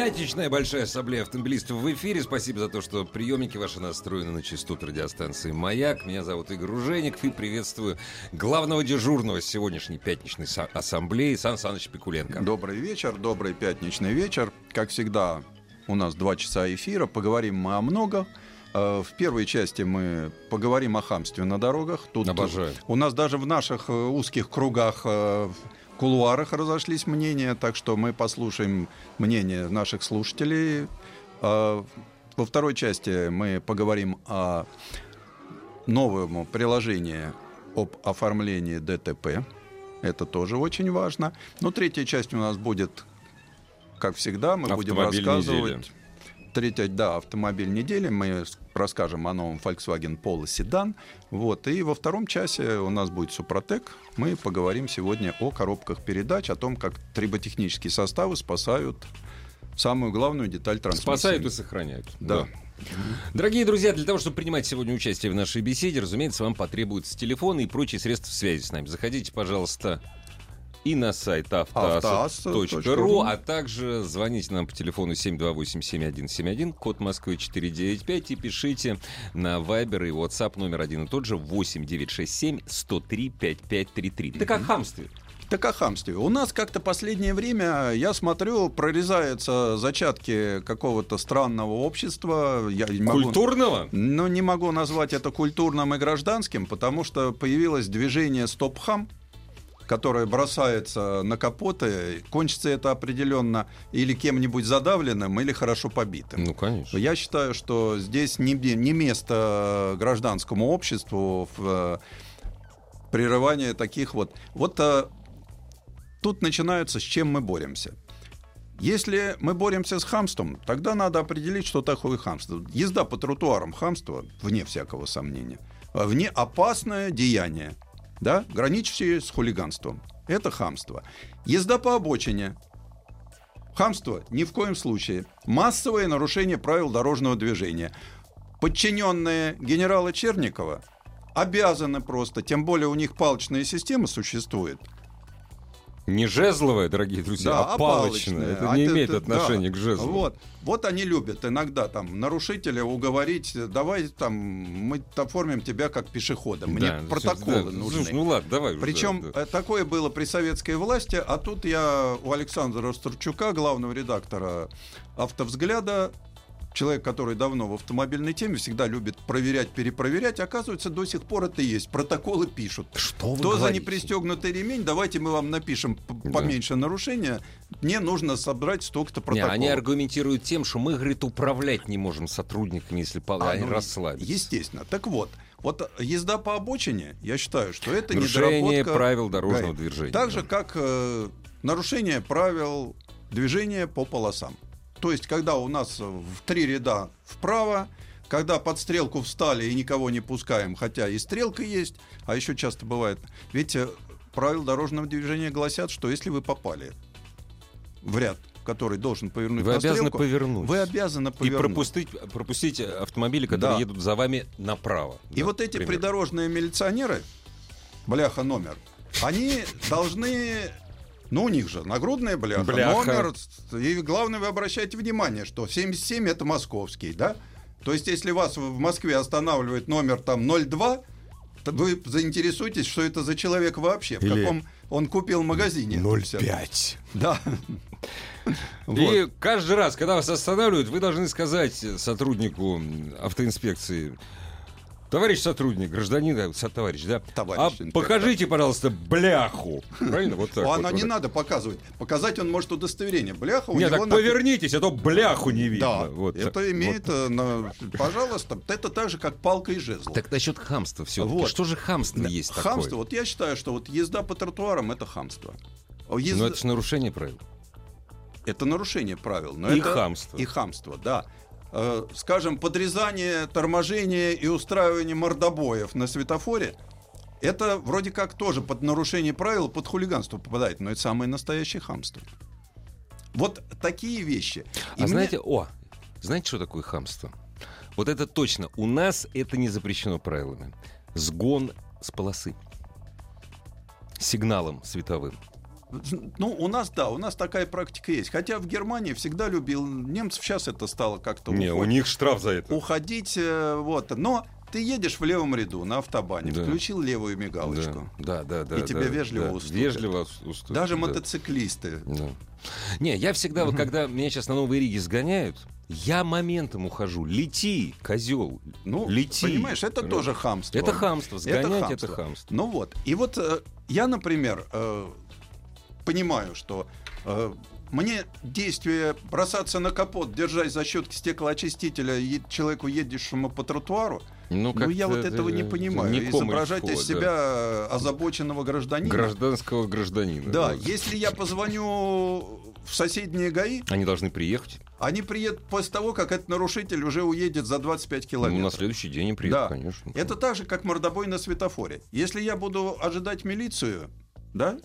Пятничная большая ассамблея автомобилистов в эфире. Спасибо за то, что приемники ваши настроены на частоту радиостанции «Маяк». Меня зовут Игорь Уженик и приветствую главного дежурного сегодняшней пятничной ассамблеи Сан Саныч Пикуленко. Добрый вечер, добрый пятничный вечер. Как всегда, у нас два часа эфира. Поговорим мы о многом. Э, в первой части мы поговорим о хамстве на дорогах. Тут Обожаю. У нас даже в наших э, узких кругах э, кулуарах разошлись мнения, так что мы послушаем мнение наших слушателей. А, во второй части мы поговорим о новом приложении об оформлении ДТП. Это тоже очень важно. Но третья часть у нас будет, как всегда, мы будем рассказывать... Третья, да, автомобиль недели. Мы расскажем о новом Volkswagen Polo седан. Вот. И во втором часе у нас будет Супротек. Мы поговорим сегодня о коробках передач, о том, как триботехнические составы спасают самую главную деталь трансмиссии. Спасают и сохраняют. Да. да. Дорогие друзья, для того, чтобы принимать сегодня участие в нашей беседе, разумеется, вам потребуется телефон и прочие средства связи с нами. Заходите, пожалуйста, и на сайт автоаса.ру, а также звоните нам по телефону 728-7171, код Москвы 495 и пишите на Viber и WhatsApp номер один и тот же 8967 103 5533. Так о хамстве. Так о хамстве. У нас как-то последнее время, я смотрю, прорезаются зачатки какого-то странного общества. Я не могу, Культурного? Ну, не могу назвать это культурным и гражданским, потому что появилось движение «Стоп-хам», которая бросается на капоты, кончится это определенно или кем-нибудь задавленным, или хорошо побитым. Ну, конечно. Я считаю, что здесь не, не место гражданскому обществу в э, прерывании таких вот... Вот а, тут начинается, с чем мы боремся. Если мы боремся с хамством, тогда надо определить, что такое хамство. Езда по тротуарам хамство, вне всякого сомнения. Вне опасное деяние да, граничащие с хулиганством. Это хамство. Езда по обочине. Хамство ни в коем случае. Массовое нарушение правил дорожного движения. Подчиненные генерала Черникова обязаны просто, тем более у них палочная система существует – не жезловая, дорогие друзья, да, а, палочная. Это а не это, имеет отношения да. к жезлу. Вот. вот они любят иногда там нарушителя уговорить, давай там мы оформим тебя как пешехода. Мне да, протоколы да, нужны. Ну ладно, давай. Причем да, да. такое было при советской власти, а тут я у Александра Старчука, главного редактора «Автовзгляда», человек, который давно в автомобильной теме, всегда любит проверять, перепроверять. Оказывается, до сих пор это есть. Протоколы пишут. Что вы Кто говорите? за непристегнутый ремень, давайте мы вам напишем поменьше да. нарушения. Мне нужно собрать столько-то протоколов. Не, они аргументируют тем, что мы, говорит, управлять не можем сотрудниками, если а, они ну, расслабятся. Естественно. Так вот, вот езда по обочине, я считаю, что это нарушение недоработка... правил дорожного ГАИ. движения. Так же, как э, нарушение правил движения по полосам. То есть, когда у нас в три ряда вправо, когда под стрелку встали и никого не пускаем, хотя и стрелка есть, а еще часто бывает. Ведь э, правила дорожного движения гласят, что если вы попали в ряд, который должен повернуть вы обязаны стрелку, повернуть. Вы обязаны повернуть. И пропустить, пропустить автомобили, которые да. едут за вами направо. И да, вот эти примерно. придорожные милиционеры, бляха номер, они должны ну, у них же нагрудная бляха, бляха. номер. И главное, вы обращаете внимание, что 77 это московский, да? То есть, если вас в Москве останавливает номер там 02, то вы заинтересуетесь, что это за человек вообще, в Или каком он купил магазине. 0,5. Да. И каждый раз, когда вас останавливают, вы должны сказать сотруднику автоинспекции, Товарищ сотрудник, гражданин, э, товарищ, да? Товарищ. А покажите, пожалуйста, бляху. Правильно? Вот так. Она вот, не надо показывать. Показать он может удостоверение. Бляха у Нет, так повернитесь, а то бляху не видно. Да, вот это имеет. Э, на... пожалуйста, это так же, как палка и жезл. Так насчет хамства все. Вот. Что же хамство есть хамство, такое? вот я считаю, что вот езда по тротуарам это хамство. Езда... Но это же нарушение правил. Это нарушение правил. Но и это... хамство. И хамство, да. Э, скажем, подрезание, торможение и устраивание мордобоев на светофоре, это вроде как тоже под нарушение правил, под хулиганство попадает, но это самое настоящее хамство. Вот такие вещи. И А мне- знаете, о, знаете, что такое хамство? Вот это точно. У нас это не запрещено правилами. Сгон с полосы. Сигналом световым. Ну, у нас, да, у нас такая практика есть. Хотя в Германии всегда любил немцев, сейчас это стало как-то Не, у уходить. них штраф за это. уходить, э, вот. Но ты едешь в левом ряду на автобане, Да. включил левую мигалочку. Да, да, да. И да, тебе да, вежливо да. уступят. Вежливо ус- уступят, Даже да. мотоциклисты. Да. Не, я всегда, вот когда меня сейчас на Новой Риге сгоняют, я моментом ухожу. Лети, козел. Ну, Лети. понимаешь, это тоже хамство. Это хамство. Сгонять это хамство. хамство. Ну вот. И вот э, я, например, э, понимаю, что э, мне действие бросаться на капот, держась за щетки стеклоочистителя е- человеку, едущему по тротуару, ну, как-то я вот это этого не понимаю. не Изображать комильфо, из да. себя э, озабоченного гражданина. Гражданского гражданина. Да, вот. если я позвоню в соседние ГАИ, Они должны приехать. они приедут после того, как этот нарушитель уже уедет за 25 Ну, километров. на следующий день они приедут, Да. конечно. Это так же, как мордобой на светофоре. Если я буду ожидать милицию, да,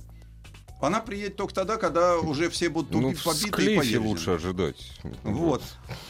она приедет только тогда, когда уже все будут Ну, уби- в побиты и повержены. лучше ожидать. Вот.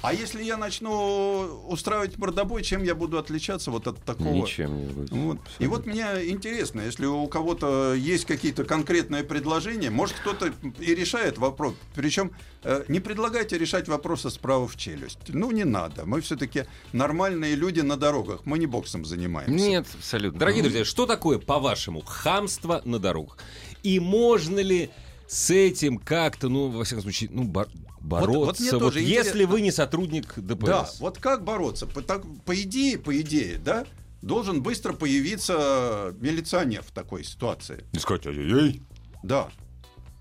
А если я начну устраивать мордобой, чем я буду отличаться вот от такого? Ничем не будет. Вот. И вот мне интересно, если у кого-то есть какие-то конкретные предложения, может кто-то и решает вопрос. Причем э, не предлагайте решать вопросы справа в челюсть. Ну, не надо. Мы все-таки нормальные люди на дорогах. Мы не боксом занимаемся. Нет, абсолютно. Дорогие друзья, что такое, по-вашему, хамство на дорогах? И можно ли с этим как-то, ну, во всяком случае, ну, бор- бороться? вот Вот тоже если интересно. вы не сотрудник ДПС. Да, вот как бороться? По, так- по идее, по идее, да, должен быстро появиться милиционер в такой ситуации. И сказать, ай-яй-яй. Да.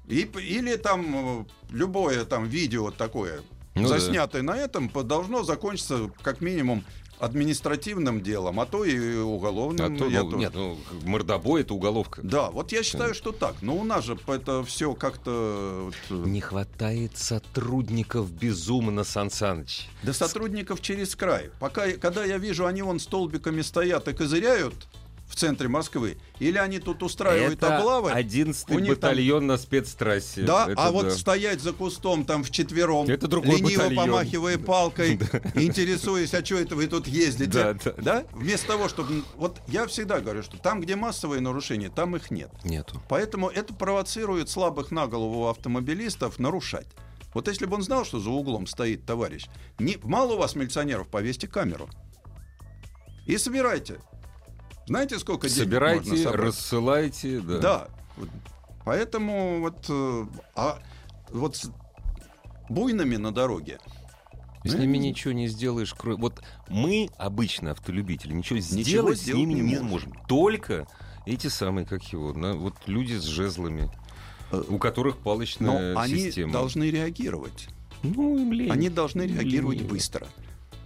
И, или там э, любое там видео такое, Ну да. заснятое на этом, должно закончиться как минимум административным делом, а то и А уголовным. то, я ну, тоже- нет, ну, мордобой это уголовка. Да, вот я считаю, что так. Но у нас же это все как-то... вот, э, Не хватает сотрудников безумно, Сан Саныч. Да сотрудников через край. Пока, когда я вижу, они вон столбиками стоят и козыряют в центре Москвы, или они тут устраивают Это облавы. 11 у них там- батальон на спецтрассе. Да, Это а вот да. стоять за кустом там вчетвером, Это другой лениво батальон. помахивая палкой, интересуясь, а что это вы тут ездите, да. Вместо того, чтобы... Вот я всегда говорю, что там, где массовые нарушения, там их нет. Нету. Поэтому это провоцирует слабых на голову автомобилистов нарушать. Вот если бы он знал, что за углом стоит товарищ, не, мало у вас милиционеров, повесьте камеру. И собирайте. Знаете, сколько денег можно Собирайте, собрать? рассылайте. Да. Да. Поэтому вот, э, а вот с буйными на дороге С ними ничего не сделаешь. кро- Вот мы, обычно автолюбители, ничего сделать Ничего с сделать ними не не можем. можем. Только эти самые, как его, на- вот люди с жезлами, у которых но палочная они система. должны реагировать. Ну, им лень. Они должны реагировать лениво. быстро.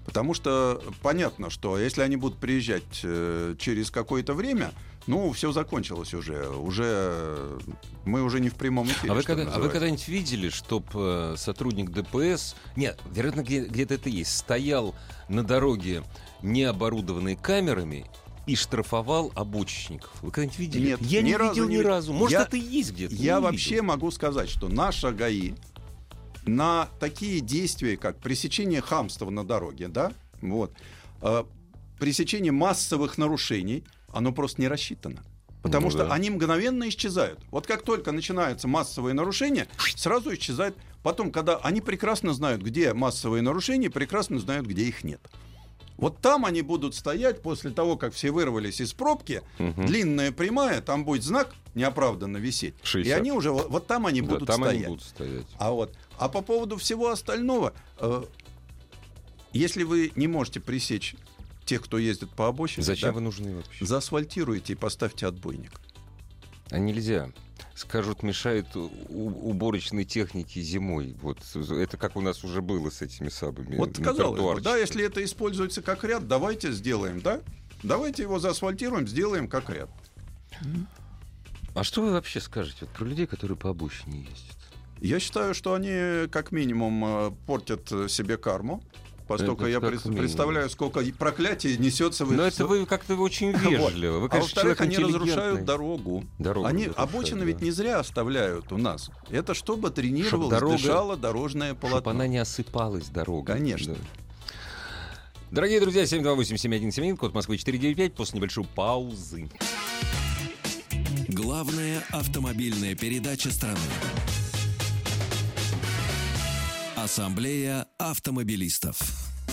Потому что понятно, что если они будут приезжать э, через какое-то время, ну, все закончилось уже. Уже э, мы уже не в прямом эфире. А вы, когда- а вы когда-нибудь видели, чтоб э, сотрудник ДПС, нет, вероятно, где- где-то это есть, стоял на дороге, не оборудованной камерами, и штрафовал обочечников? Вы когда-нибудь видели? Нет, Я ни не разу видел не ни разу. Может, Я- это и есть где-то. Я вообще видел. могу сказать, что наша ГАИ на такие действия, как пресечение хамства на дороге, да, вот, э, пресечение массовых нарушений, оно просто не рассчитано. Потому Ну что да. они мгновенно исчезают. Вот как только начинаются массовые нарушения, сразу исчезают. Потом, когда они прекрасно знают, где массовые нарушения, прекрасно знают, где их нет. Вот там они будут стоять после того, как все вырвались из пробки, Мгм. длинная прямая, там будет знак неоправданно висеть. 60. И они уже, вот, вот там они Да, будут там стоять. они будут стоять. А вот, а по поводу всего остального, э, если вы не можете пресечь тех, кто ездит по обочине, Зачем да, вы нужны вообще? заасфальтируйте и поставьте отбойник. А нельзя. Скажут, мешает уборочной технике зимой. Вот это как у нас уже было с этими самыми. Вот на казалось бы, тротуарчиках. да, если это используется как ряд, давайте сделаем, да? Давайте его заасфальтируем, сделаем как ряд. А что вы вообще скажете вот про людей, которые по обочине ездят? Я считаю, что они как минимум э, портят себе карму. поскольку Это я пред- представляю, сколько проклятий несется в Но это вы как-то очень вежливо. Вы, а конечно, во-вторых, человек они разрушают дорогу. Дорогу они обочины да. ведь не зря оставляют у нас. Это чтобы тренировалось, дорога- дышало дорожное Чтобы полотно. она не осыпалась, дорога. Конечно. Да. Дорогие друзья, 728-7171, код Москвы 495, после небольшой паузы. Главная автомобильная передача страны. Ассамблея автомобилистов.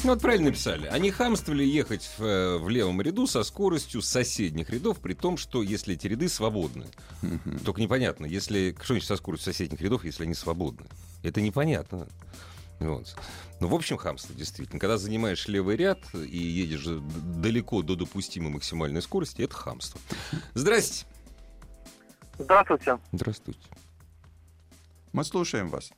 Ну, вот правильно написали. Они хамствовали ехать в, э, в левом ряду со скоростью соседних рядов, при том, что если эти ряды свободны. Только непонятно, если что значит со скоростью соседних рядов, если они свободны. Это непонятно. Вот. Ну, в общем, хамство, действительно. Когда занимаешь левый ряд и едешь далеко до допустимой максимальной скорости, это хамство. Здрасте. Здравствуйте. Здравствуйте. Мы слушаем вас.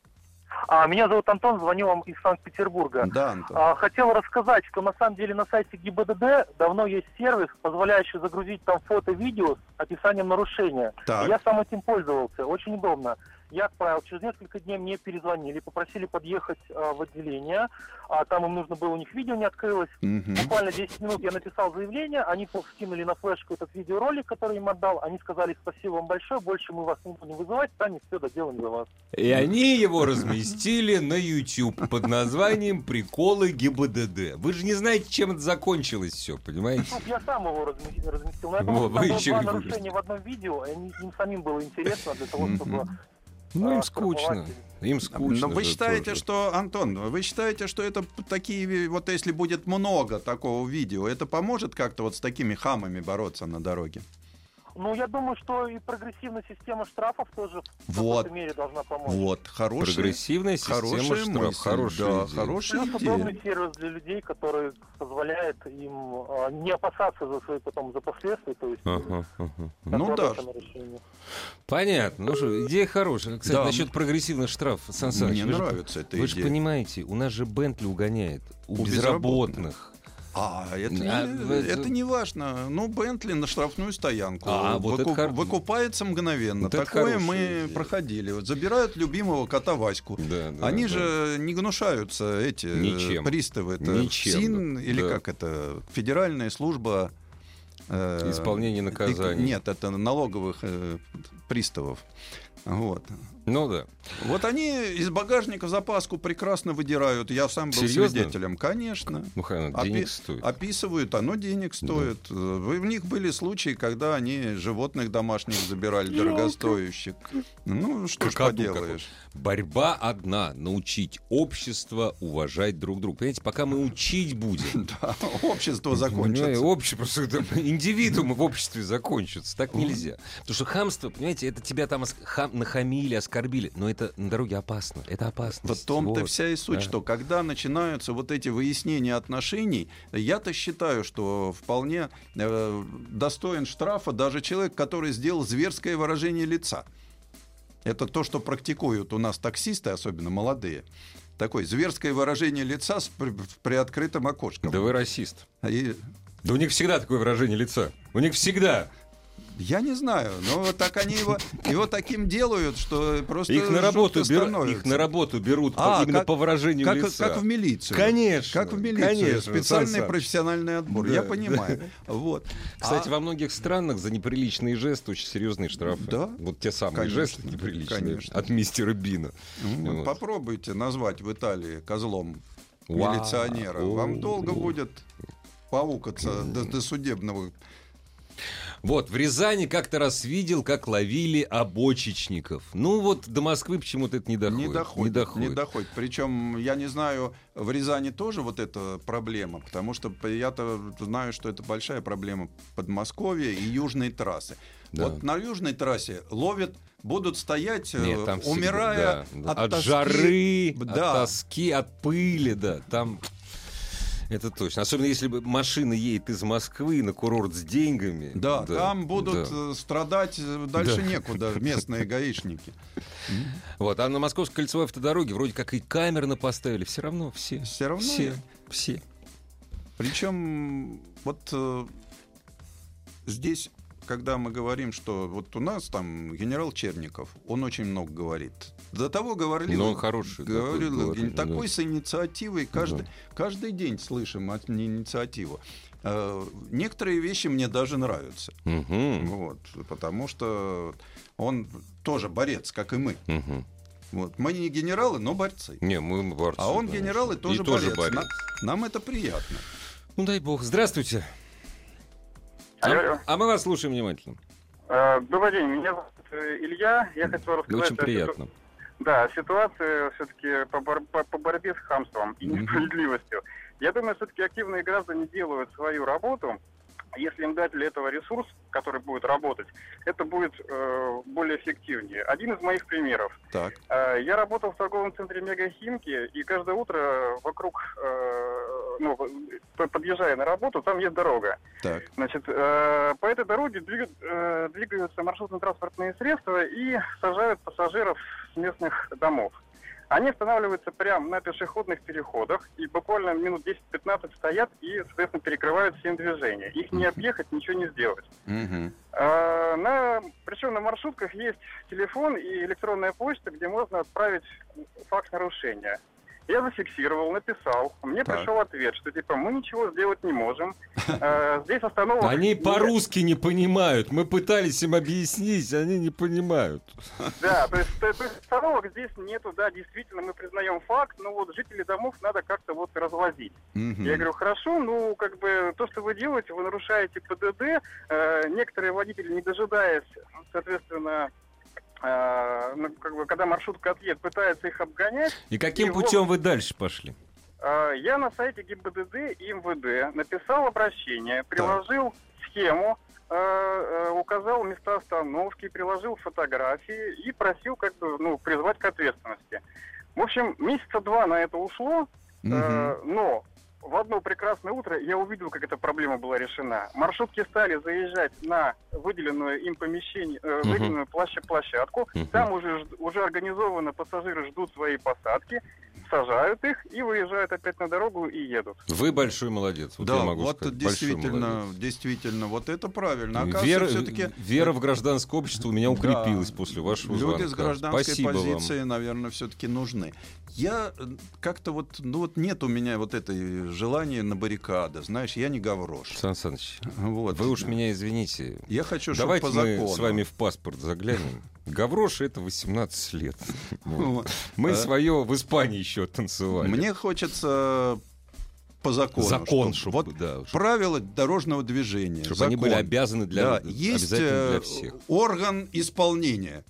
А, меня зовут Антон, звоню вам из Санкт-Петербурга. Да, Антон. А, хотел рассказать, что на самом деле на сайте ГИБДД давно есть сервис, позволяющий загрузить там фото, видео с описанием нарушения. Так. Я сам этим пользовался, очень удобно. Я отправил, через несколько дней мне перезвонили, попросили подъехать а, в отделение, а там им нужно было, у них видео не открылось. Мгм. Буквально 10 минут я написал заявление, они скинули на флешку этот видеоролик, который им отдал, они сказали спасибо вам большое, больше мы вас не будем вызывать, сами все доделаем за вас. И они его разместили на YouTube под названием «Приколы ГИБДД». Вы же не знаете, чем это закончилось все, понимаете? Ну, я сам его разместил. Но я думаю, вы там было два нарушения в одном видео, и им самим было интересно для того, чтобы... Ну, им скучно. Им скучно. Но вы считаете, тоже. что, Антон, вы считаете, что это такие, вот если будет много такого видео, это поможет как-то вот с такими хамами бороться на дороге? Ну, я думаю, что и прогрессивная система штрафов тоже в Вот. какой-то мере должна помочь. Вот, хорошая, Прогрессивная система хорошая штраф. мысль, Хорошая да, идея. хорошая Плюс идея. удобный сервис для людей, который позволяет им а, не опасаться за свои потом за последствия, то есть Ага, ага. Ну да. Понятно. Ну что, идея хорошая. Кстати, Да. насчет прогрессивных штрафов, Сан Саныч, Мне вы же- нравится эта Вы же идея. понимаете, у нас же Бентли угоняет. У, У безработных. А, это, А, не, это- это не важно. Ну, Бентли на штрафную стоянку А, вот это хор- выкупается мгновенно. Вот Такое мы идея. проходили. Вот забирают любимого кота Ваську. Да, да, Они да. же не гнушаются, эти э, Ничем. приставы. Это Ничем, ФСИН да. или Да. как это? Федеральная служба... э, Исполнение наказаний. Нет, это налоговых э, приставов. Вот. Ну да. Вот они из багажника запаску прекрасно выдирают. Я сам был Серьезно? свидетелем. Конечно. Хрен, Опи- денег стоит. Описывают, оно денег стоит. Вы- В них были случаи, когда они животных домашних забирали, дорогостоящих. Ну, что ж поделаешь. Борьба одна — научить общество уважать друг друга. Понимаете, пока мы учить будем, Да, общество закончится. Общество, просто индивидуумы в обществе закончатся. Так нельзя. Потому что хамство, понимаете, это тебя там нахамили, оскорбили. Но это на дороге опасно. Это опасно. В том-то Вот. вся и суть, да. что когда начинаются вот эти выяснения отношений, я-то считаю, что вполне э, достоин штрафа даже человек, который сделал зверское выражение лица. Это то, что практикуют у нас таксисты, особенно молодые. Такое зверское выражение лица с при- приоткрытым окошком. Да вы расист. И Да у них всегда такое выражение лица. У них всегда. Я не знаю, но вот так они его, его таким делают, что просто Их на работу берут, их на работу берут по- А, именно как- по выражению как, лица. как в милицию. Конечно, Как в милицию. конечно, Специальный Саныч. профессиональный отбор. Да, Я да. понимаю. Вот. Кстати, А- во многих странах за неприличные жесты очень серьезные штрафы. Да? Вот те самые Конечно, жесты неприличные конечно. от мистера Бина. Ну, Вот. Попробуйте назвать в Италии козлом Вау. милиционера. Вам долго будет паукаться до, до судебного. Вот, в Рязани как-то раз видел, как ловили обочечников. Ну вот до Москвы почему-то это не доходит. Не доходит, Не доходит. не доходит. Причем, я не знаю, в Рязани тоже вот эта проблема, потому что я-то знаю, что это большая проблема Подмосковья и южной трассы. Да. Вот на южной трассе ловят, будут стоять, э, Нет, там всегда, умирая да, да. от, от, тоски. жары, Да. от тоски, от пыли, да. Там это точно. Особенно если бы машина едет из Москвы на курорт с деньгами. Да, там будут да. э, страдать э, дальше Да. некуда местные гаишники. Вот, а на Московской кольцевой автодороге вроде как и камерно поставили. Все равно все. Все равно. Все. Все. Причем вот э, здесь когда мы говорим, что вот у нас там генерал Черников, он очень много говорит. До того говорил, Но он хороший, такой говорил, такой да. с инициативой каждый, Да. каждый день слышим от инициативу. Э, Некоторые вещи мне даже нравятся. Мгм. Вот, потому что он тоже борец, как и мы. Мгм. Вот. Мы не генералы, но борцы. Не, мы борцы. А он конечно. генерал и тоже, тоже борец. борец. На- Нам это приятно. Ну дай бог. Здравствуйте. Алло, А-. А мы вас слушаем внимательно. Э, Добрый день, меня зовут э, Илья. Я хотел рассказать... Очень о ситу- приятно. Да, о ситуации все-таки по, бор- по- по борьбе с хамством и несправедливостью. Я думаю, все-таки активные граждане делают свою работу. Если им дать для этого ресурс, который будет работать, это будет э, более эффективнее. Один из моих примеров. Так. Э, Я работал в торговом центре Мегахимки, и каждое утро вокруг, э, ну, подъезжая на работу, там есть дорога. Так. Значит, э, по этой дороге двига- э, двигаются маршрутно-транспортные средства и сажают пассажиров местных домов. Они останавливаются прямо на пешеходных переходах и буквально минут 10-15 стоят и, соответственно, перекрывают всем движение. Их не объехать, ничего не сделать. Мгм. А, на, причем на маршрутках есть телефон и электронная почта, где можно отправить факт нарушения. Я зафиксировал, написал. Мне Так. пришел ответ, что типа мы ничего сделать не можем. А, Здесь остановок... Они по-русски не понимают. Мы пытались им объяснить, они не понимают. Да, то есть, то, есть остановок здесь нету, да, действительно, мы признаем факт, но вот жителей домов надо как-то вот развозить. Мгм. Я говорю, хорошо, ну, как бы, то, что вы делаете, вы нарушаете ПДД, э, некоторые водители, не дожидаясь, соответственно, э, ну, как бы, когда маршрутка отъедет, пытаются их обгонять. И каким И путем вы дальше пошли? Э, я на сайте ГИБДД и МВД написал обращение, приложил схему, э, э, указал места остановки, приложил фотографии и просил, как бы, ну, призвать к ответственности. В общем, месяца два на это ушло. Э, но в одно прекрасное утро я увидел, как эта проблема была решена. Маршрутки стали заезжать на выделенную им помещение, э, выделенную площа- площадку. Там уже, уже организованно пассажиры ждут своей посадки, сажают их и выезжают опять на дорогу и едут. Вы большой молодец. Вот да, я могу вот сказать. Большой действительно, молодец. действительно, вот это правильно. Вера, Оказывается, все-таки вера в гражданское общество у меня укрепилась после вашего Люди звонка. с гражданской Спасибо позиции, наверное, все-таки нужны. Я э, как-то вот, ну вот нет у меня вот этой желания на баррикады. Знаешь, я не гаврош. вам. Сан Саныч, Вот. вы уж меня извините. Я хочу, чтобы Давайте по мы закону. с вами в паспорт заглянем. Гаврош это 18 лет. Вот. Мы А? свое в Испании еще танцевали. Мне хочется по закону. закон, чтоб- чтобы, вот да, чтоб- правила дорожного движения. чтобы они были закон. обязаны для, Да, есть для э, всех. орган исполнения.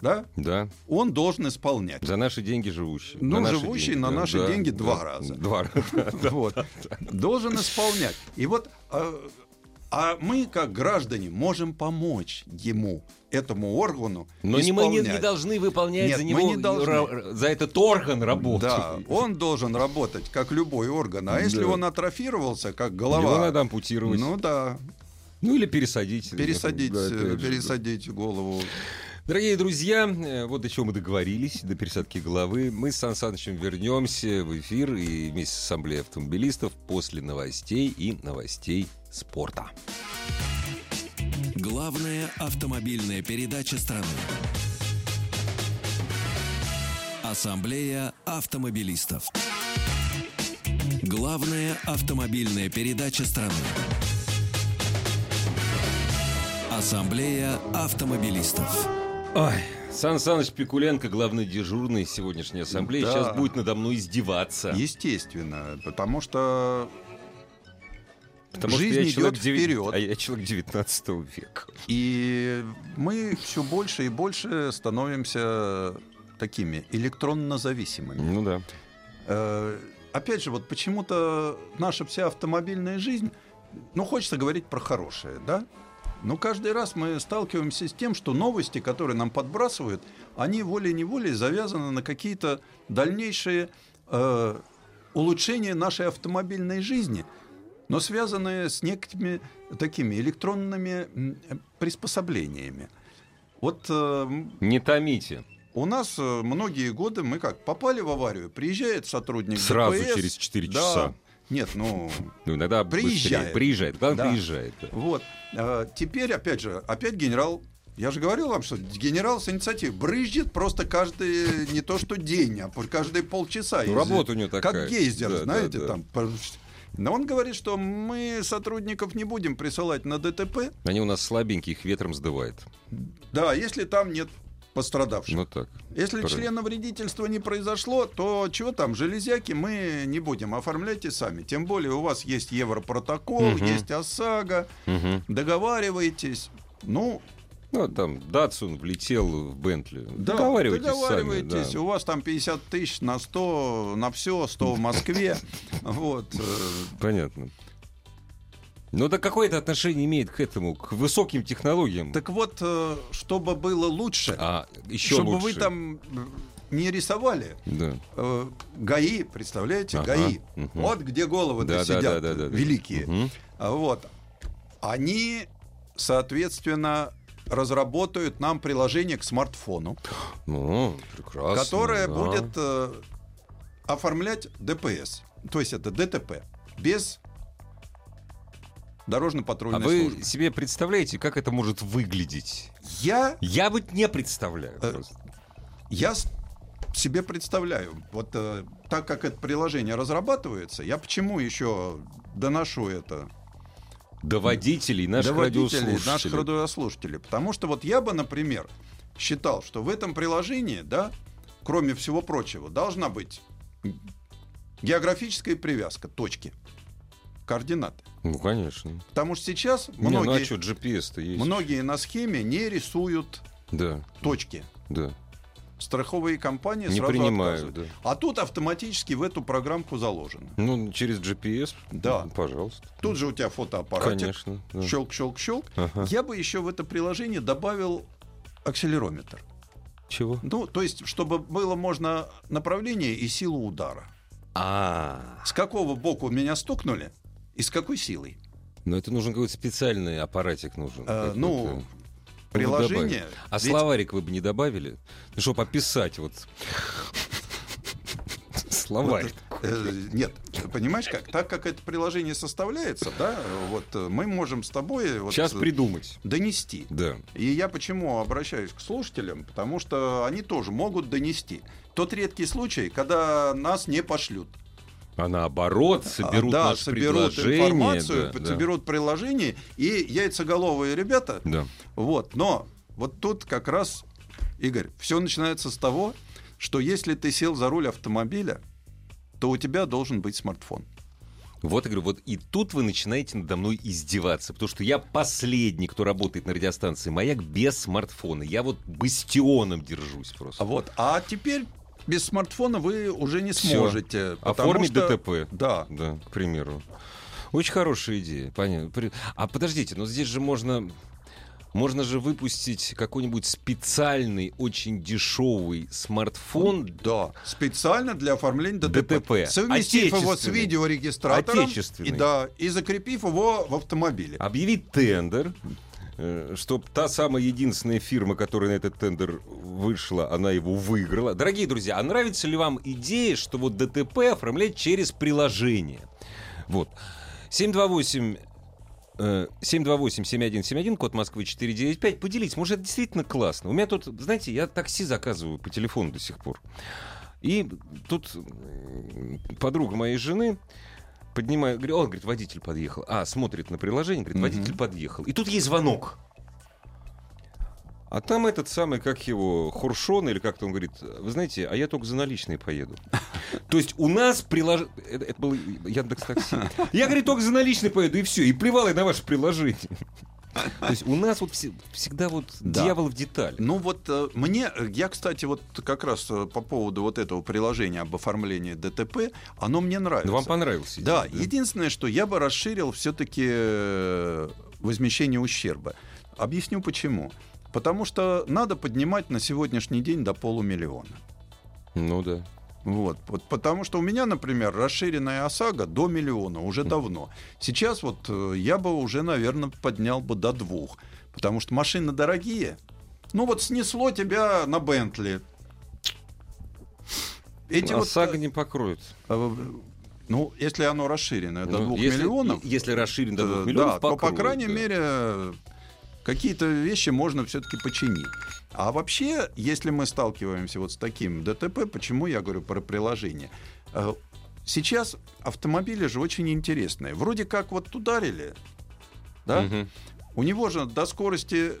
Да? Да, Он должен исполнять. за наши деньги живущие. Ну, На наши живущие деньги, на да, наши да, деньги да. два раза. Два раза. Вот. Должен исполнять. И вот, а, а мы, как граждане, можем помочь ему, этому органу, Но не мы не, не исполнять. должны выполнять Нет, за него не должны. за этот орган работу. Да, он должен работать как любой орган. А если Да. он атрофировался, как Его голова, надо ампутировать. ну да, Ну или пересадить. пересадить, Да, э, пересадить голову. Дорогие друзья, э, вот до чего мы договорились, до пересадки головы. Мы с Сан Санычем вернемся в эфир и вместе с Ассамблеей автомобилистов после новостей и новостей спорта. Главная автомобильная передача страны. Ассамблея автомобилистов. Главная автомобильная передача страны. Ассамблея автомобилистов. Ой, Сан Саныч Пикуленко, главный дежурный сегодняшней ассамблеи, Да. сейчас будет надо мной издеваться. Естественно, потому что Потому что жизнь я человек идет деви- вперед. А я человек 19 века. И мы все больше и больше становимся такими электронно зависимыми. Ну да. Э, Опять же, вот почему-то наша вся автомобильная жизнь, ну, хочется говорить про хорошее, да? Но каждый раз мы сталкиваемся с тем, что новости, которые нам подбрасывают, они волей-неволей завязаны на какие-то дальнейшие э, улучшения нашей автомобильной жизни, но связанные с некими такими электронными м, приспособлениями. Вот э, Не томите. у нас э, многие годы мы как попали в аварию, приезжает сотрудник Сразу ДПС, через 4 да, часа. Нет, ну... Ну, иногда Приезжает. быстрее. Приезжает. Главное, Да. приезжает. да. Вот. А, Теперь, опять же, опять генерал... Я же говорил вам, что генерал с инициативой брызжет просто каждый, не то что день, а каждые полчаса. Ну, ездит. работа у него такая. Как гейзер, Да, да, знаете, да. там. Но он говорит, что мы сотрудников не будем присылать на ДТП, Они у нас слабенькие, их ветром сдувает. да, если там нет пострадавших. Ну так. Если правильно. члена вредительства не произошло, то чего там, железяки мы не будем, оформляйте сами. Тем более у вас есть Европротокол, Мгм. есть ОСАГО, Мгм. договариваетесь. Ну, Ну, там Датсун влетел в Бентли. да, договаривайтесь, договаривайтесь. сами. да. У вас там 50 тысяч на 100, на все, 100 в Москве. Вот. э, Понятно. Ну, да какое это отношение имеет к этому, к высоким технологиям? Так вот, э, чтобы было лучше, а, еще чтобы лучше. вы там не рисовали, Да. э, ГАИ, представляете, Ага, ГАИ. мгм. Вот где головы Да, да, сидят да, да, да, да. великие. А Вот. Они, соответственно, разработают нам приложение к смартфону, Ну, прекрасно. которое да. будет э, оформлять ДПС. То есть это ДТП. Без дорожно-патрульной А вы службы. себе представляете, как это может выглядеть? Я, Я вот не представляю. Э, просто. я себе представляю, вот э, так как это приложение разрабатывается, я почему еще доношу это До водителей, наших до водителей, радиослушателей. наших радиослушателей. Потому что вот я бы, например, считал, что в этом приложении, да, кроме всего прочего, должна быть географическая привязка, точки, координаты. Ну, конечно. Потому что сейчас Не, ну а многие, что, GPS-то есть. многие на схеме не рисуют Да, точки. да. Страховые компании Не сразу принимают, отказывают. А тут автоматически в эту программку заложено. Ну, через GPS, Да. пожалуйста. Тут же у тебя фотоаппаратик. Конечно. да. Щелк, щелк, щелк. Ага. Я бы еще в это приложение добавил акселерометр. Чего? Ну, то есть, чтобы было можно направление и силу удара. А, С какого боку меня стукнули и с какой силой? ну это нужен какой-то специальный аппаратик нужен. Э, ну, приложение... А ведь- словарик вы бы не добавили? Ну, чтобы описать вот... Словарь. Э, Нет, понимаешь как? Так как это приложение составляется, да, вот э, мы можем с тобой вот, Сейчас э, придумать. донести. Да. И я почему обращаюсь к слушателям? Потому что они тоже могут донести. Тот редкий случай, когда нас не пошлют. А наоборот, соберут да, наше соберут информацию, да, да. соберут приложение, и яйцеголовые ребята Да. Вот, но вот тут как раз, Игорь, все начинается с того, что если ты сел за руль автомобиля, то у тебя должен быть смартфон. Вот, я говорю, вот и тут вы начинаете надо мной издеваться, потому что я последний, кто работает на радиостанции «Маяк» без смартфона. Я вот бастионом держусь просто. А вот, а теперь без смартфона вы уже не сможете. Оформить что- ДТП. Да. Да, к примеру. Очень хорошая идея, понятно. А подождите, но здесь же можно... Можно же выпустить какой-нибудь специальный, очень дешевый смартфон. Да, специально для оформления ДТП. ДТП. Совместив его с видеорегистратором Отечественный. и, да, и закрепив его в автомобиле. Объявить тендер, чтобы та самая единственная фирма, которая на этот тендер вышла, она его выиграла. Дорогие друзья, а нравится ли вам идея, что вот ДТП оформлять через приложение? Вот. 728 э, 728-7171, код Москвы 495. Поделитесь, может, это действительно классно. У меня тут, знаете, я такси заказываю по телефону до сих пор. И тут м, подруга моей жены поднимает, говорит, он, говорит, водитель подъехал. А, смотрит на приложение, говорит, водитель подъехал. И тут есть звонок. А там этот самый, как его, Хуршон, или как-то он говорит, вы знаете, а я только за наличные поеду. То есть у нас приложение... Это, это был Яндекс Такси. Я, говорит, только за наличные поеду, и все. И плевал я на ваше приложение. То есть у нас вот все- всегда вот Да. дьявол в деталях. Ну вот э, мне, э, я, кстати, вот как раз э, по поводу вот этого приложения об оформлении ДТП, оно мне нравится. Ну, вам понравился? Да, единственное, что я бы расширил все-таки возмещение ущерба. Объясню почему. Потому что надо поднимать на сегодняшний день до полумиллиона. Ну да. Вот, вот, потому что у меня, например, расширенная ОСАГО до миллиона уже давно. Сейчас вот э, я бы уже, наверное, поднял бы до двух, потому что машины дорогие. Ну вот снесло тебя на Бентли. Эти а вот, сага не покроет. э, Ну, если оно расширено до Ну, 2 если, миллионов, Если расширен до 2 э, миллионов, да, то, по крайней да. мере, какие-то вещи можно все-таки починить. А вообще, если мы сталкиваемся вот с таким ДТП, почему я говорю про приложение? Э, Сейчас автомобили же очень интересные. Вроде как вот ударили, да? Мгм. У него же до скорости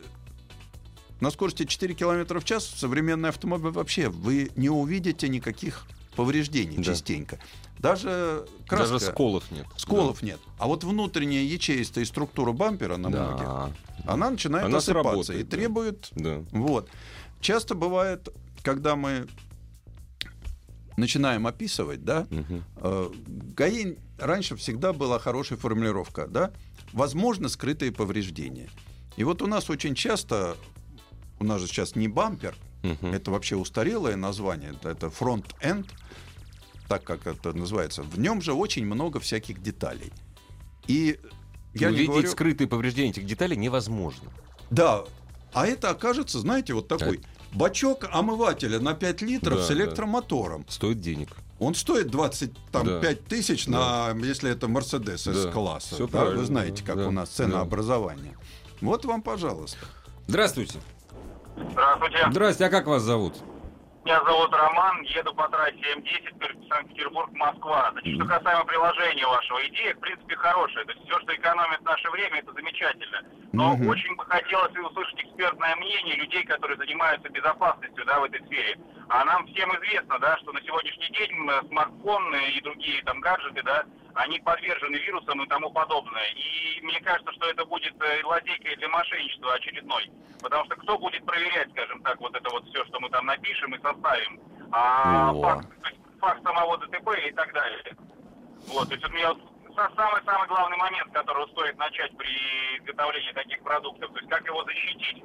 на скорости 4 км в час современный автомобиль вообще вы не увидите никаких повреждений Да. частенько. Даже краска, Даже сколов нет. сколов нет. А вот внутренняя ячеистая структура бампера на Да. многих, Да. она начинает Она осыпаться сработает, и да. требует Да. вот. Часто бывает, когда мы начинаем описывать, да, Мгм. э, ГАИ раньше всегда была хорошая формулировка, да, возможно, скрытые повреждения. И вот у нас очень часто, у нас же сейчас не бампер, Мгм. это вообще устарелое название, это- фронт-энд, так как это называется. В нем же очень много всяких деталей. И я Увидеть говорю... скрытые повреждения этих деталей невозможно. Да, а это окажется, знаете, вот такой бачок омывателя на 5 литров Да, с да. электромотором. Стоит денег. Он стоит 25 тысяч, на, если это Мерседес Да. С-класса. Всё Да, Вы знаете, как да, у нас да. ценообразование. Вот вам, пожалуйста. Здравствуйте. Здравствуйте. Здравствуйте, а как вас зовут? Меня зовут Роман, еду по трассе М10, Санкт-Петербург, Москва. Значит, что касаемо приложения вашего, идея, в принципе, хорошая. То есть все, что экономит наше время, это замечательно. Но Мгм. очень бы хотелось услышать экспертное мнение людей, которые занимаются безопасностью да, в этой сфере. А нам всем известно, да, что на сегодняшний день смартфоны и другие там гаджеты, да, они подвержены вирусам и тому подобное. И мне кажется, что это будет э, лазейкой для мошенничества очередной. Потому что кто будет проверять, скажем так, вот это вот все, что мы там напишем и составим. А факт, факт самого ДТП и так далее. Вот, то есть вот меня самый-самый главный момент, которого стоит начать при изготовлении таких продуктов, то есть как его защитить.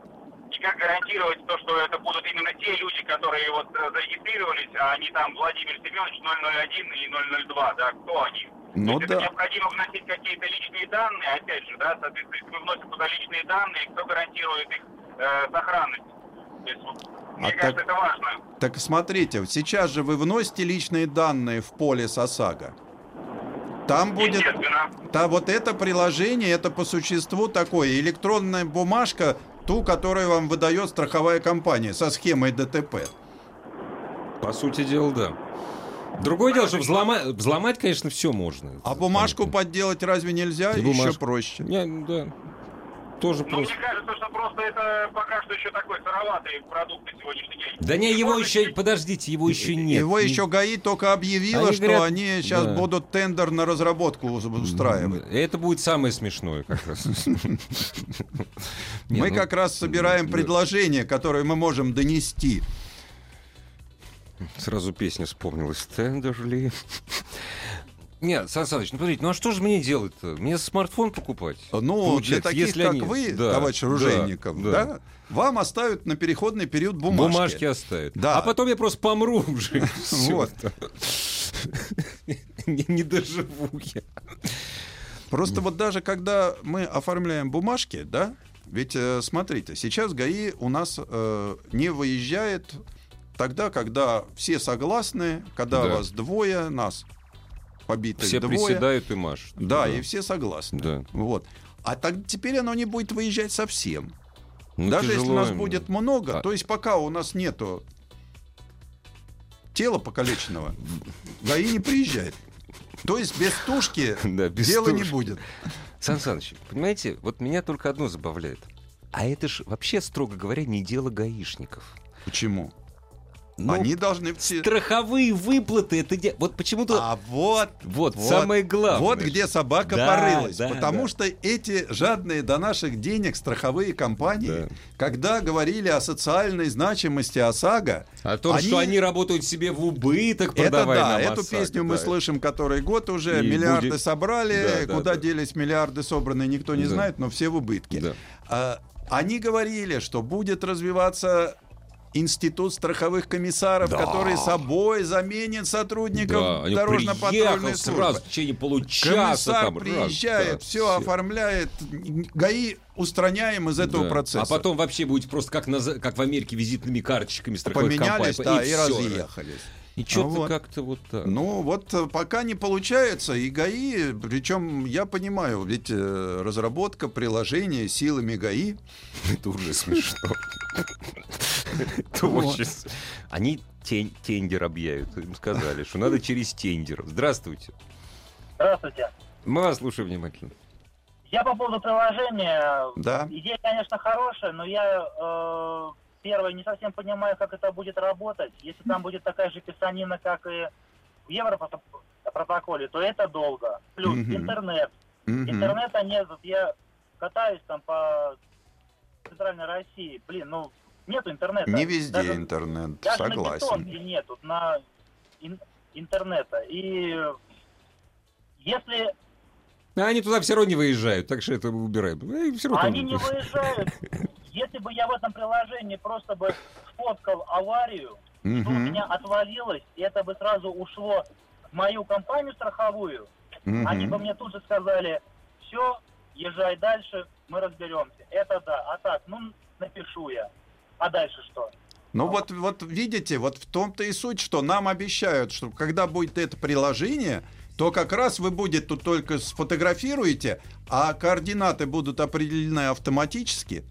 И как гарантировать то, что это будут именно те люди, которые вот э, зарегистрировались, а не там Владимир Семенович 001 и 002, да, кто они? Ну да. это необходимо вносить какие-то личные данные, опять же, да, соответственно, если вы вносите туда личные данные, кто гарантирует их э, сохранность? То есть, вот, мне А кажется, так- это важно. Так смотрите, сейчас же вы вносите личные данные в поле СОСАГО. Там будет... Да, вот это приложение, это по существу такое. Электронная бумажка, ту, которую вам выдает страховая компания со схемой ДТП. По сути дела, да. Другое дело, что взломать, взломать, конечно, все можно. А бумажку подделать разве нельзя? И Еще бумажку. проще. Не, да. Тоже Ну, просто. мне кажется, что просто это пока что еще такой сыроватый продукт на сегодняшний день. Да не, его может еще, подождите, его еще нет. Его Не- еще ГАИ только объявила, Они что говорят, они сейчас да. будут тендер на разработку ус- устраивать. Это будет самое смешное как раз. Мы ну, как раз собираем да. предложения, которые мы можем донести. Сразу песня вспомнилась. Тендерли. Нет, Сан Саныч, ну подождите, ну а что же мне делать-то? Мне смартфон покупать? Ну, для Получается, таких, если как они- вы, Да, товарищ да, Оружейников, да. да, вам оставят на переходный период бумажки. Бумажки оставят. Да. А потом я просто помру уже. Вот. Не не доживу я. Просто вот даже когда мы оформляем бумажки, да, ведь э, смотрите, сейчас ГАИ у нас э, не выезжает тогда, когда все согласны, когда Да. вас двое, нас побитых Все двое. приседают и машут. Да, и все согласны. Да. Вот. А так теперь оно не будет выезжать совсем. Ну, Даже если тяжело нас им. будет много, А- то есть пока у нас нету тела покалеченного, ГАИ не приезжает. То есть без тушки Да, без дела не будет. Сан Саныч, понимаете, вот меня только одно забавляет. А это ж вообще, строго говоря, не дело гаишников. Почему? Ну, Они должны. Страховые выплаты, это де- вот почему-то... А вот, вот, самое главное. Вот где собака Да, порылась. да, потому да. что эти жадные до наших денег страховые компании, Да. когда говорили о социальной значимости ОСАГО, О том, что они работают себе в убыток, Это продавая да, нам эту ОСАГО, песню мы да. слышим который год уже, И миллиарды будет- собрали, Да, да, куда да. делись миллиарды собранные, никто не Да. знает, но все в убытке. Да. А, они говорили, что будет развиваться институт страховых комиссаров, Да. который собой заменит сотрудников Да, дорожно-патрульной службы. сразу в течение получаса. Комиссар там, раз, приезжает, да, все оформляет, ГАИ устраняем из этого Да. процесса. А потом вообще будет просто как, на, как в Америке визитными карточками страховых поменялись, компаний. да, и, всё, разъехались. И что-то Вот. как-то вот так. Ну, вот э, пока не получается, и ГАИ, причем я понимаю, ведь э, разработка приложения силами ГАИ, Это уже смешно. Это очень... Они тен- тендер объявят. Им сказали, что надо через тендер. Здравствуйте. Здравствуйте. Мы вас слушаем внимательно. Я по поводу приложения. да, Идея, конечно, хорошая, но я, э, первое, не совсем понимаю, как это будет работать. Если там будет такая же писанина, как и в Европротоколе, то это долго. Плюс Мгм. интернет. Мгм. Интернета нет. Вот я катаюсь там по центральной России. Блин, ну, нету интернета. не везде Даже- интернет, Даже на согласен. бетонке нет вот на ин- интернета. И если А они туда все равно не выезжают, так что это убираем. Э, равно они там- не выезжают, если бы я в этом приложении просто бы сфоткал аварию, что у Мгм. меня отвалилось, и это бы сразу ушло в мою компанию страховую, Мгм. они бы мне тут же сказали, все, езжай дальше, мы разберемся. Это да. А так, ну, напишу я. А дальше что? Ну вот, вот видите, вот в том-то и суть, что нам обещают, что когда будет это приложение, то как раз вы будете тут только сфотографируете, а координаты будут определены автоматически.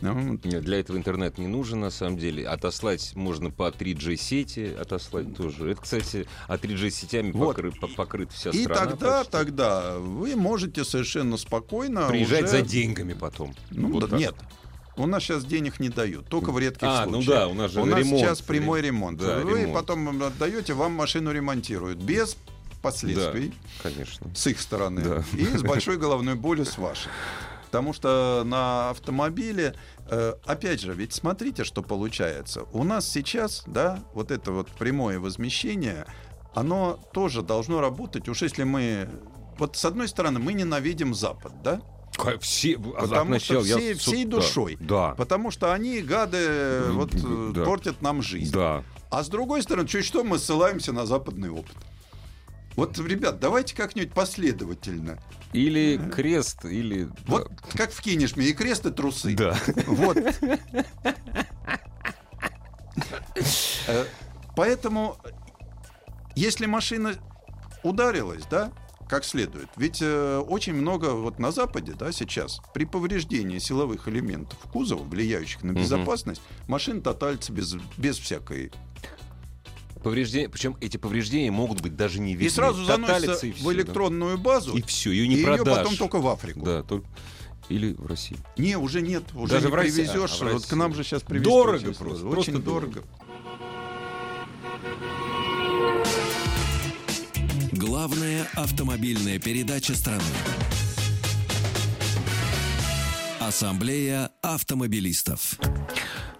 Ну, Нет, для этого интернет не нужен, на самом деле. Отослать можно по 3G-сети, отослать тоже. Это, кстати, а 3G-сетями Вот. покры- по- покрыта вся И страна. тогда, почти. тогда вы можете совершенно спокойно Приезжать уже- за деньгами потом. Ну, Вот да, так нет. У нас сейчас денег не дают, только в редких А, ну случаях. да, у нас же У нас ремонт. сейчас прямой ремонт. Да, Вы ремонт. потом отдаете, вам машину ремонтируют без последствий Конечно. с их стороны Да. и с большой головной болью с вашей. Потому что на автомобиле, э, опять же, ведь смотрите, что получается. У нас сейчас, да, вот это вот прямое возмещение, оно тоже должно работать. Уж если мы... Вот с одной стороны, мы ненавидим Запад, да? Все, а Потому от что начала я всей- всей да, душой. Да. Потому что они, гады, вот э, Да. портят нам жизнь. Да. А с другой стороны, чуть что мы ссылаемся на западный опыт. Вот, ребят, давайте как-нибудь последовательно. Или крест, или... Вот как вкинешь мне и крест, и трусы. Да. Вот. Э, Поэтому, если машина ударилась, да, как следует, ведь э, очень много вот на Западе, да, сейчас при повреждении силовых элементов кузова, влияющих на безопасность, машина тоталится без, без всякой Повреждения, причем эти повреждения могут быть даже не видны. И сразу заносится и в всё, да. электронную базу, И все, ее и не ее продашь. потом только в Африку. Да, только... Или в России. Не, уже нет, уже Даже не в России. привезешь. А, в вот к нам же сейчас привезти Дорого очень просто, сложно. просто Очень дорого. дорого. Главная автомобильная передача страны. Ассамблея автомобилистов.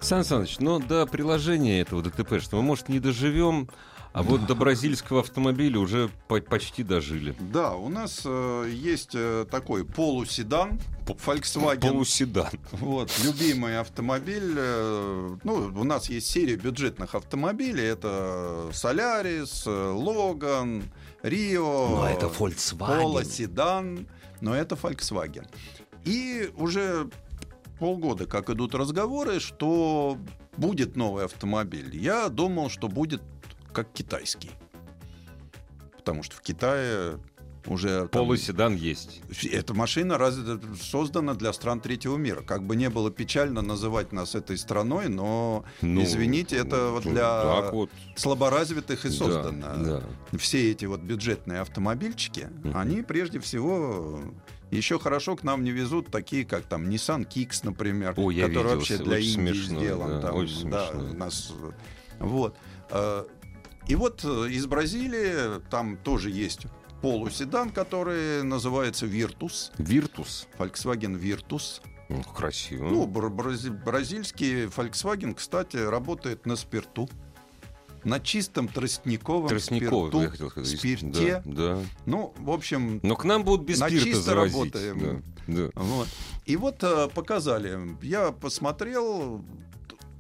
Сан Саныч, ну до приложения этого ДТП, что мы, может, не доживем, а вот до бразильского автомобиля уже по- почти дожили. Да, у нас э, есть э, такой полуседан Volkswagen. Полуседан. Вот, любимый автомобиль. э, ну, у нас есть серия бюджетных автомобилей. Это Солярис, э, Логан, Рио. Но это Volkswagen. Полоседан. Но это Volkswagen. И уже полгода как идут разговоры, что будет новый автомобиль. Я думал, что будет как китайский. Потому что в Китае уже... там- Полуседан есть. эта машина раз- создана для стран третьего мира. Как бы не было печально называть нас этой страной, но, Ну, извините, это вот ну, для вот. слаборазвитых и Да, создано. да. Все эти вот бюджетные автомобильчики, Мгм. они прежде всего еще хорошо к нам не везут такие, как там Nissan Kicks, например, я который видел, вообще для Индии смешной, сделан. да, там, очень да, смешной. у нас, э, вот. Э, И вот э, из Бразилии там тоже есть полуседан, который называется Virtus, Виртус. Volkswagen Virtus. Ну, красиво. Ну, бра- брази- бразильский Volkswagen, кстати, работает на спирту. На чистом тростниковом Тростниковый, спирту, я хотел сказать. спирте. Да, да. Ну, в общем, Но к нам будут без На спирта чисто завозить. работаем. Да, да. вот. И вот э, показали. Я посмотрел,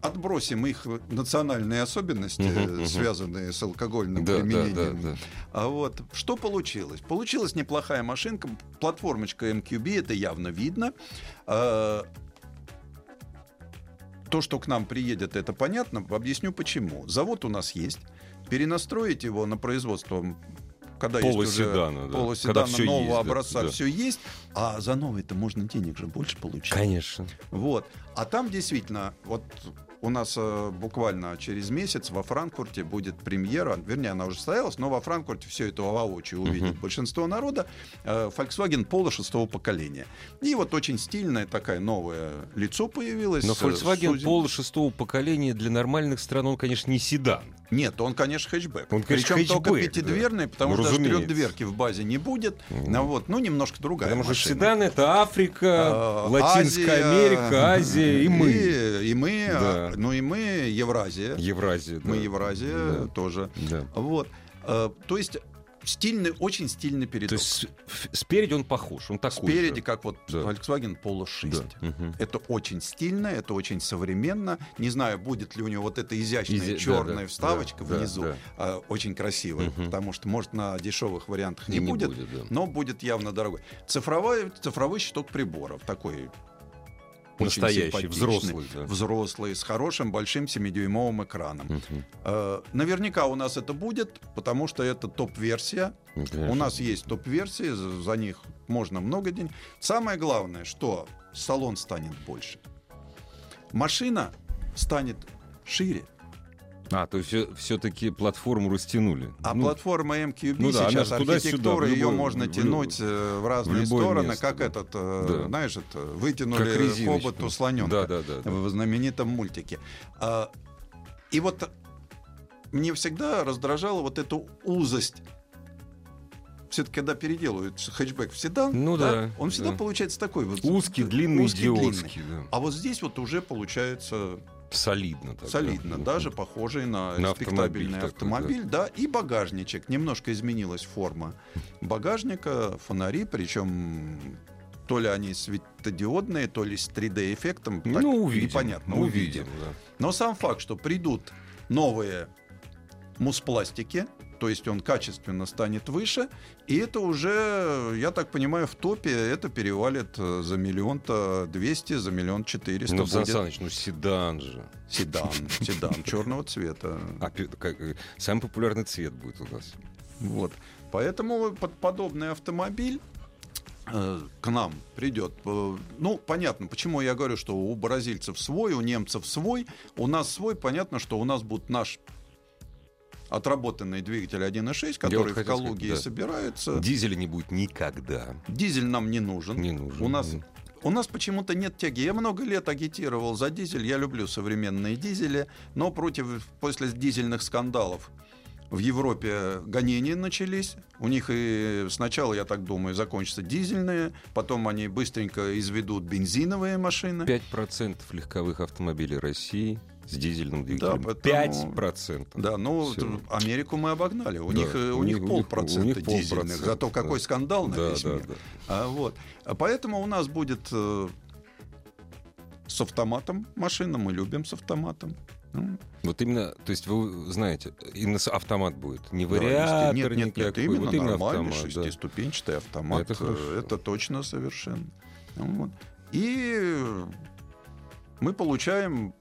отбросим их национальные особенности, Мгм, мгм. связанные с алкогольным Да, да, применением. да, да. А вот что получилось? Получилась неплохая машинка, платформочка MQB, это явно видно. То, что к нам приедет, это понятно. Объясню почему. Завод у нас есть. Перенастроить его на производство когда есть Полуседана, уже да. полуседана Когда нового есть, образца, да. все есть, а за новый-то можно денег же больше получить. Конечно. Вот. А там действительно, вот у нас э, буквально через месяц во Франкфурте будет премьера, вернее, она уже состоялась, но во Франкфурте все это воочию увидит Мгм. большинство народа. э, Volkswagen Polo шестого поколения. И вот очень стильное такое новое лицо появилось. Но э, Volkswagen Polo шестого поколения для нормальных стран, он, конечно, не седан. Нет, он, конечно, хэтчбэк. Он, конечно, Причем только пятидверный, потому Ну, что трехдверки в базе не будет. Мгм. Ну, вот, ну, немножко другая Потому что машина. седан это Африка, А, Латинская Азия, Америка, Азия и мы. И, и мы, Да. а, ну и мы Евразия. Евразия. Мы да. Евразия Да. тоже. Да. Вот. А, То есть стильный, очень стильный То передок. есть с- ф- спереди он похож, он такой Спереди, же. как вот Да. Volkswagen Polo 6. Да. Мгм. Это очень стильно, это очень современно. Не знаю, будет ли у него вот эта изящная Изи- да, черная да, вставочка да, да, внизу, да. а, очень красивая, Мгм. потому что, может, на дешевых вариантах не, не будет, будет, да. но будет явно дорогой. Цифровой, цифровой щиток приборов такой. Очень Настоящий, взрослый. да. Взрослый, с хорошим большим 7-дюймовым экраном. Э, Наверняка у нас это будет, потому что это топ-версия. Конечно. У нас есть топ-версии, за за них можно много денег. Самое главное, что салон станет больше. Машина станет шире. А, то есть все-таки платформу растянули. А Ну, платформа MQB ну да, сейчас архитектура, в ее любой- можно в тянуть э, в разные любое стороны, место, как да. этот, э, Да. знаешь, это как вытянули хобот у слоненка Да, да, да. да. в знаменитом мультике. А, и вот мне всегда раздражала вот эта узость. Все-таки, когда переделывают хэтчбэк в седан, Ну да, он всегда да. получается такой вот Узкий, длинный, узкий, длинный. идиотский. да. А вот здесь вот уже получается Солидно. тогда. солидно, Ну, даже похожий на, На респектабельный автомобиль автомобиль, да. и багажничек. Немножко изменилась форма багажника, фонари, причем то ли они светодиодные, то ли с 3D-эффектом, так Ну, увидим. непонятно, увидим. увидим. да. Но сам факт, что придут новые муспластики, то есть он качественно станет выше, и это уже, я так понимаю, в топе это перевалит э, за миллион-то двести, за миллион четыреста Ну, будет Саныч, ну седан же. седан, седан черного цвета. А как, э, самый популярный цвет будет у нас. Вот. Поэтому под подобный автомобиль э, к нам придет. Э, Ну, понятно, почему я говорю, что у бразильцев свой, у немцев свой, у нас свой. Понятно, что у нас будет наш отработанный двигатель 1.6, который в хотел Калуге сказать, да. собирается. Дизеля не будет никогда. Дизель нам не нужен. Не нужен. У нас у нас почему-то нет тяги. Я много лет агитировал за дизель. Я люблю современные дизели, но против после дизельных скандалов в Европе гонения начались. У них и сначала, я так думаю, закончатся дизельные, потом они быстренько изведут бензиновые машины. 5% легковых автомобилей России с дизельным двигателем. поэтому- 5%. Да, ну т- Америку мы обогнали. У Да, них э, у, у них них- у них- полпроцента дизельных. полпроцента, Зато какой да. скандал на Да, весь да, мир. да. А, вот. А Поэтому у нас будет э, с автоматом машина, мы любим с автоматом. Ну, Вот именно, то есть вы знаете, именно автомат будет. Не да, вариатор нет, нет, нет, никакой, именно вот именно нормальный автомат. да. шестиступенчатый автомат. Это Это, хорошо. это точно совершенно. Вот. И мы получаем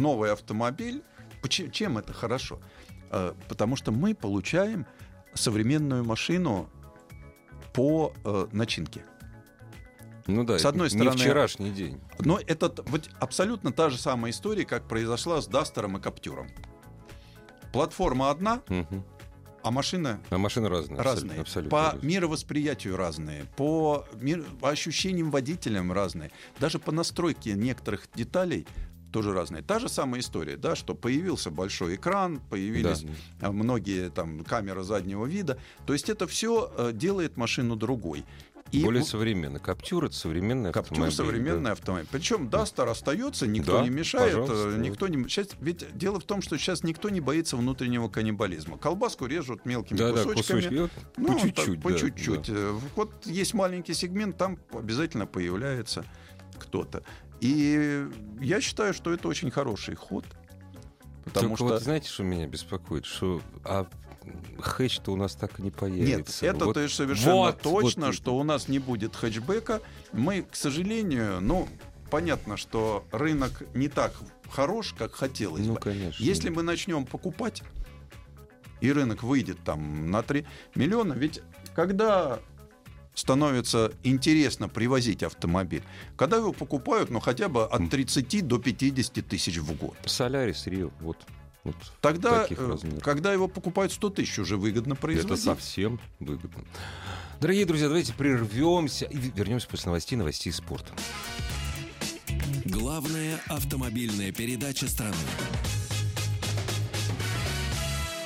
новый автомобиль. Чем это хорошо? Э, Потому что мы получаем современную машину по э, начинке. Ну да, С одной не стороны- вчерашний день. Но это вот абсолютно та же самая история, как произошла с Дастером и Каптюром. Платформа одна, Мгм. а машина А машины разные. разные. Абсолютно. по мировосприятию разные, по, мир- по ощущениям водителям разные. Даже по настройке некоторых деталей тоже разные. Та же самая история, да, что появился большой экран, появились Да. а, многие там камеры заднего вида. То есть это все делает машину другой. И Более современно. Каптюр это современный Каптюр автомобиль. современный автомобиль. Причем Дастер остается, никто Да, не мешает. э, Никто не... Сейчас, ведь дело в том, что сейчас никто не боится внутреннего каннибализма. Колбаску режут мелкими Да, да, кусочками. кусочки. Вот Ну, по чуть-чуть. по да, чуть-чуть. да. Э, Вот есть маленький сегмент, там обязательно появляется кто-то. И я считаю, что это очень хороший ход. Потому Только что... вот знаете, что меня беспокоит? Что а хэтч-то у нас так и не Нет, появится. это Вот- есть совершенно вот, точно, вот. что у нас не будет хэтчбека. Мы, к сожалению, ну, понятно, что рынок не так хорош, как хотелось Ну, бы. конечно. Если мы начнем покупать, и рынок выйдет там на 3 миллиона, ведь когда становится интересно привозить автомобиль, когда его покупают, ну, хотя бы от 30 до 50 тысяч в год. Солярис, Рио, вот. вот. Тогда, э, когда его покупают 100 тысяч, уже выгодно Это производить. совсем выгодно. Дорогие друзья, давайте прервемся и вернемся после новостей, новостей спорта. Главная автомобильная передача страны.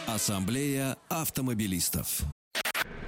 Ассамблея автомобилистов.